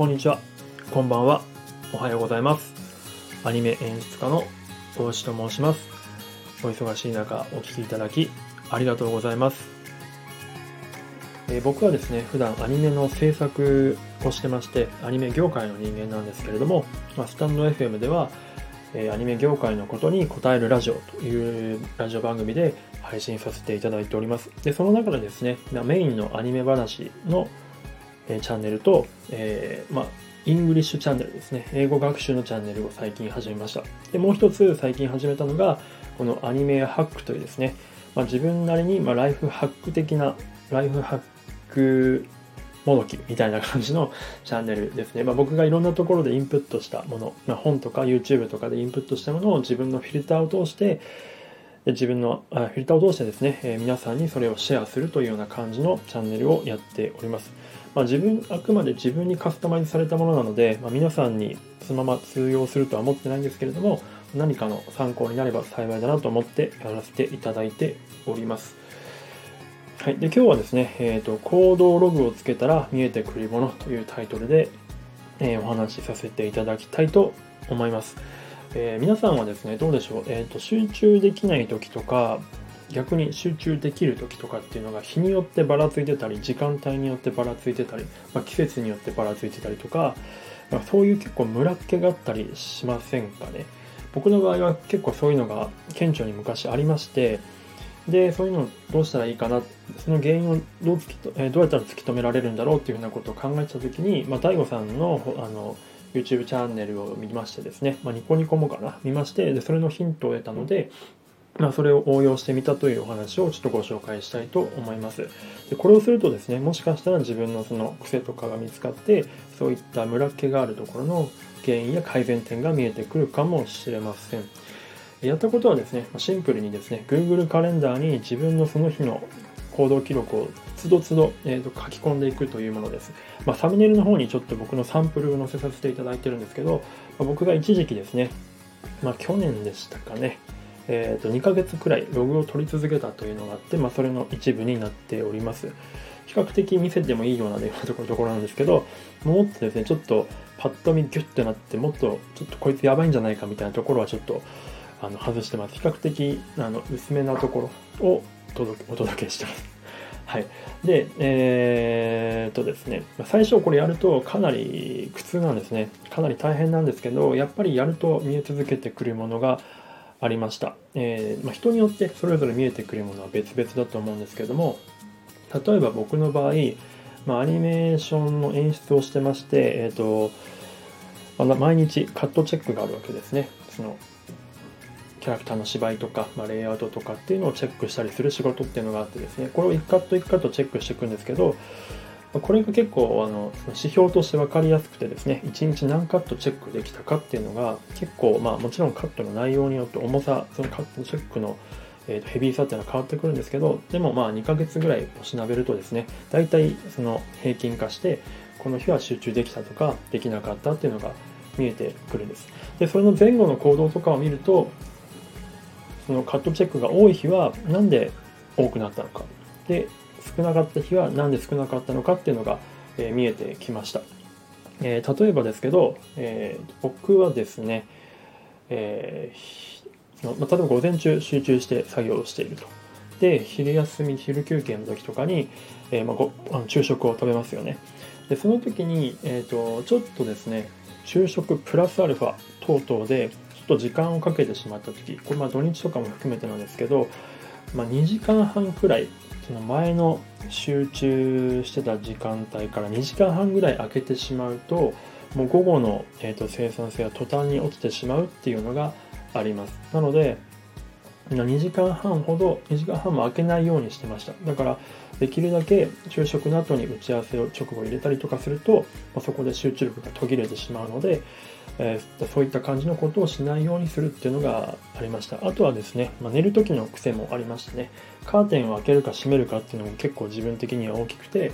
こんにちは、こんばんは、おはようございます。アニメ演出家の大石と申します。お忙しい中、お聴きいただき、ありがとうございます。えー、僕はですね、普段アニメの制作をしてまして、アニメ業界の人間なんですけれども、まあ、スタンド FM では、えー、アニメ業界のことに答えるラジオというラジオ番組で配信させていただいております。で、その中でですね、メインのアニメ話の、え、チャンネルと、えー、まあ、イングリッシュチャンネルですね。英語学習のチャンネルを最近始めました。で、もう一つ最近始めたのが、このアニメハックというですね、まあ、自分なりに、まライフハック的な、ライフハックもどきみたいな感じの チャンネルですね。まあ、僕がいろんなところでインプットしたもの、まあ、本とか YouTube とかでインプットしたものを自分のフィルターを通して、自分のフィルターを通してですね、え皆さんにそれをシェアするというような感じのチャンネルをやっております。まあ、自分、あくまで自分にカスタマイズされたものなので、まあ、皆さんにそのまま通用するとは思ってないんですけれども、何かの参考になれば幸いだなと思ってやらせていただいております。はい。で、今日はですね、え、ー、と、行動ログをつけたら見えてくるものというタイトルで、えー、お話しさせていただきたいと思います。えー、皆さんはですね、どうでしょう、えーと、集中できない時とか、逆に集中できる時とかっていうのが日によってばらついてたり、時間帯によってばらついてたり、まあ、季節によってばらついてたりとか、まあ、そういう結構ムラっ気があったりしませんかね。僕の場合は結構そういうのが顕著に昔ありまして、で、そういうのをどうしたらいいかな、その原因をどう突きと、えどうやったら突き止められるんだろうっていうふうなことを考えたときに、まあ、大悟さんのあの YouTube チャンネルを見ましてですね、まあ、ニコニコもかな、見まして、でそれのヒントを得たので、まあ、それを応用してみたというお話をちょっとご紹介したいと思います。でこれをするとですね、もしかしたら自分のその癖とかが見つかって、そういったムラっ気があるところの原因や改善点が見えてくるかもしれません。やったことはですね、シンプルにですね、Google カレンダーに自分のその日の行動記録をつどつど、えー、と書き込んでいくというものです。まあ、サムネイルの方にちょっと僕のサンプルを載せさせていただいてるんですけど、ま、僕が一時期ですね、まあ、去年でしたかね、えー、と2ヶ月くらいログを取り続けたというのがあって、まあ、それの一部になっております。比較的見せてもいいような、ね、ところなんですけど、もっとですね、ちょっとパッと見ギュッてなって、もっとちょっとこいつやばいんじゃないかみたいなところはちょっとあの外してます。比較的あの薄めなところを届お届けしてます。はい。で、えー、っとですね、最初これやるとかなり苦痛なんですね。かなり大変なんですけど、やっぱりやると見え続けてくるものがありました。えー、まあ、人によってそれぞれ見えてくるものは別々だと思うんですけども、例えば僕の場合、まあ、アニメーションの演出をしてまして、えーとまあ、毎日カットチェックがあるわけですね。そのキャラクターの芝居とか、まあ、レイアウトとかっていうのをチェックしたりする仕事っていうのがあってですね、これを1カット1カットチェックしていくんですけど、これが結構あの指標として分かりやすくてですね、1日何カットチェックできたかっていうのが結構、まあもちろんカットの内容によって重さ、そのカットチェックのえー、とヘビーさっていうのは変わってくるんですけど、でもまあ2ヶ月ぐらいおしなべるとですね、大体その平均化して、この日は集中できたとか、できなかったっていうのが見えてくるんです。で、それの前後の行動とかを見ると、そのカットチェックが多い日は何で多くなったのかで少なかった日は何で少なかったのかっていうのが、えー、見えてきました、えー、例えばですけど、えー、僕はですね、えまあ、例えば午前中集中して作業をしていると。で昼休み昼休憩の時とかに、えまあ、ごあの昼食を食べますよね。でその時に、えーとちょっとですね昼食プラスアルファ等々でちょっと時間をかけてしまった時これまあ土日とかも含めてなんですけど、まあ、2時間半くらいその前の集中してた時間帯から2時間半ぐらい空けてしまうともう午後の、えーと生産性が途端に落ちてしまうっていうのがあります。なので2時間半ほど2時間半も空けないようにしてました。だからできるだけ昼食の後に打ち合わせを直後入れたりとかすると、まあ、そこで集中力が途切れてしまうので、えー、そういった感じのことをしないようにするっていうのがありました。あとはですね、まあ、寝る時の癖もありましてねカーテンを開けるか閉めるかっていうのも結構自分的には大きくて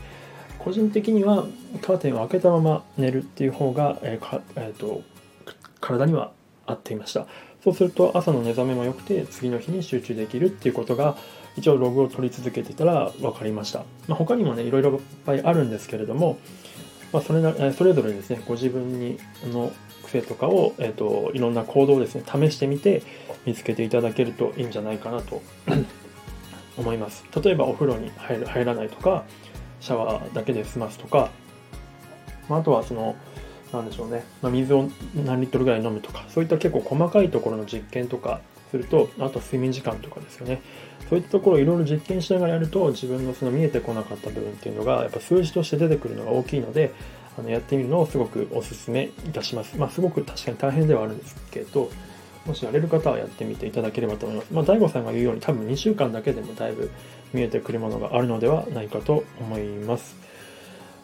個人的にはカーテンを開けたまま寝るっていう方が、えーえーと体には合っていました。そうすると朝の目覚めも良くて次の日に集中できるっていうことが一応ログを取り続けてたら分かりました、まあ、他にもねいろいろいっぱいあるんですけれどもまあ、それなそれぞれですねご自分にの癖とかを、えーと、いろんな行動をですね試してみて見つけていただけるといいんじゃないかなと 思います。例えばお風呂に入る入らないとかシャワーだけで済ますとか、まあ、あとはそのなんでしょうね、まあ、水を何リットルぐらい飲むとかそういった結構細かいところの実験とかするとあと睡眠時間とかですよねそういったところをいろいろ実験しながらやると自分のその見えてこなかった部分っていうのがやっぱ数字として出てくるのが大きいのであのやってみるのをすごくお勧めいたします。まあ、すごく確かに大変ではあるんですけど、もしやれる方はやってみていただければと思います。まあ、大悟さんが言うように多分2週間だけでもだいぶ見えてくるものがあるのではないかと思います。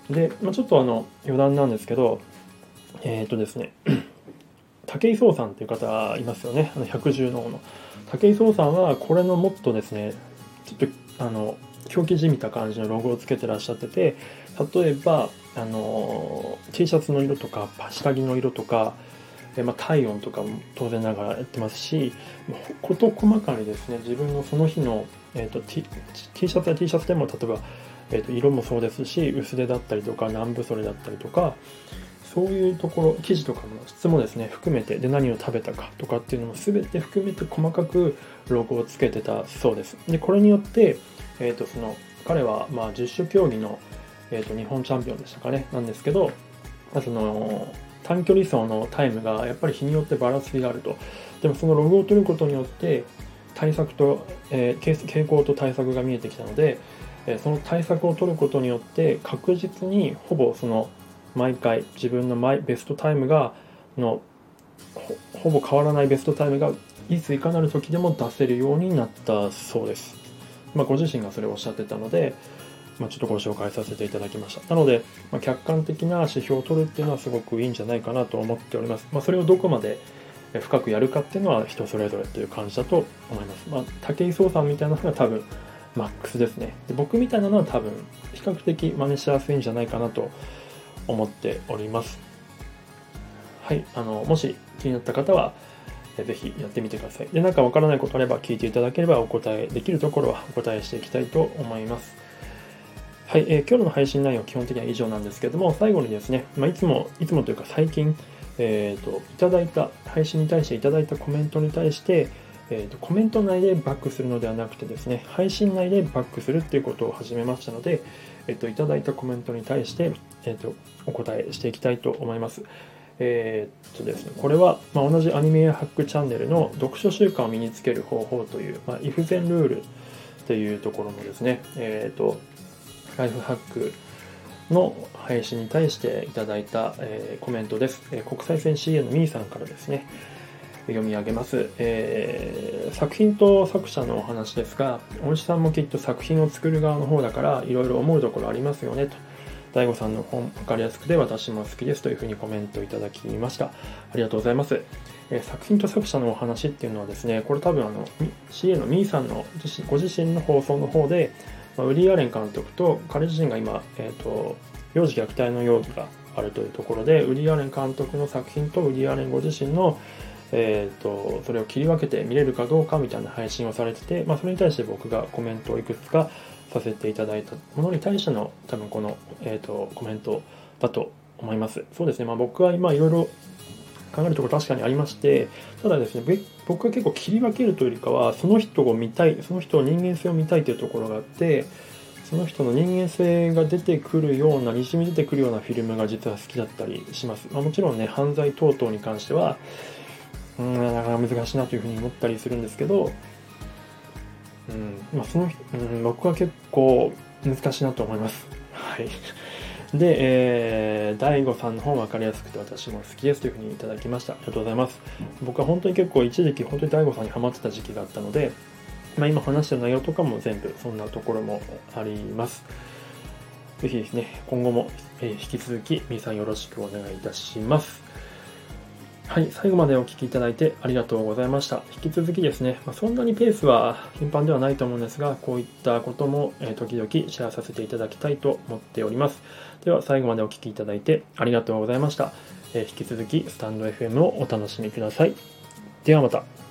で、まあ、ちょっとあの余談なんですけど、えっ、ー、とですね、武井壮さんという方いますよね。あの百獣の王の。武井壮さんはこれのもっとですね、ちょっとあの狂気じみた感じのロゴをつけてらっしゃってて例えばあの T シャツの色とか下着の色とか、えまあ、体温とかも当然ながらやってますし事細かにですね自分のその日の、えーと、T, T シャツや T シャツでも例えば、えーと、色もそうですし薄手だったりとか南部袖だったりとかそういうところ生地とかの質もですね。含めてで何を食べたかとかっていうのも全て含めて細かくロゴをつけてたそうです。でこれによって、えーと、その彼はまあ十種競技の、えーと、日本チャンピオンでしたかね。なんですけど、まあ、その短距離走のタイムがやっぱり日によってばらつきがあると。でもそのログを取ることによって対策と、えー、傾向と対策が見えてきたので、え、その対策を取ることによって確実にほぼその毎回自分のマイベストタイムがのほぼ変わらないベストタイムがいついかなる時でも出せるようになったそうです。まあ、ご自身がそれをおっしゃってたので、まあ、ちょっとご紹介させていただきました。なので、まあ、客観的な指標を取るっていうのはすごくいいんじゃないかなと思っております。まあ、それをどこまで深くやるかっていうのは人それぞれという感じだと思います。まあ、武井壮さんみたいなのが多分マックスですね。で僕みたいなのは多分比較的真似しやすいんじゃないかなと思っております。はい、あのもし気になった方は、ぜひやってみてください。で、なんかわからないことあれば聞いていただければお答えできるところはお答えしていきたいと思います。はい、えー、今日の配信内容は基本的には以上なんですけども、最後にですね、まあ、いつも、いつもというか最近、えっ、ー、と、いただいた、配信に対していただいたコメントに対して、えーと、コメント内でバックするのではなくてですね、配信内でバックするっていうことを始めましたので、えっ、と、いただいたコメントに対して、えっ、と、お答えしていきたいと思います。えー、っとですね、これは、まあ、同じアニメハックチャンネルの読書習慣を身につける方法という、まあ、イフゼンルールっていうところのですね、えー、っと、ライフハックの配信に対していただいた、えー、コメントです。えー、国際線 CA のミーさんからですね、読み上げます、えー、作品と作者のお話ですが、おじさんもきっと作品を作る側の方だから、いろいろ思うところありますよねと。大悟さんの本分かりやすくて私も好きですというふうにコメントいただきました。ありがとうございます。えー、作品と作者のお話っていうのはですね、これ多分あの CA のミーさんのご自身の放送の方で、まあ、ウリー・アレン監督と彼自身が今、え、ー、と、幼児虐待の容疑があるというところで、ウリー・アレン監督の作品とウリー・アレンご自身のえーと、それを切り分けて見れるかどうかみたいな配信をされてて、まあ、それに対して僕がコメントをいくつかさせていただいたものに対しての多分この、えーと、コメントだと思います。そうですね、まあ、僕は今いろいろ考えるところ確かにありまして、ただですね、僕は結構切り分けるというよりかは、その人を見たい、その人の人間性を見たいというところがあって、その人の人間性が出てくるような、にじみ出てくるようなフィルムが実は好きだったりします。まあ、もちろんね、犯罪等々に関しては、うん、なかなか難しいなというふうに思ったりするんですけど、うんまあ、その、うん、僕は結構難しいなと思います。はい。で、えー、大悟さんの方分かりやすくて私も好きですというふうにいただきました。ありがとうございます。僕は本当に結構一時期本当に大悟さんにハマってた時期があったので、まあ、今話してる内容とかも全部そんなところもあります。ぜひですね、今後も、引き続き、みーさんよろしくお願いいたします。はい、最後までお聴きいただいてありがとうございました。引き続きですね、まあ、そんなにペースは頻繁ではないと思うんですが、こういったことも、え時々シェアさせていただきたいと思っております。では、最後までお聴きいただいてありがとうございました。え引き続き、スタンド FM をお楽しみください。ではまた。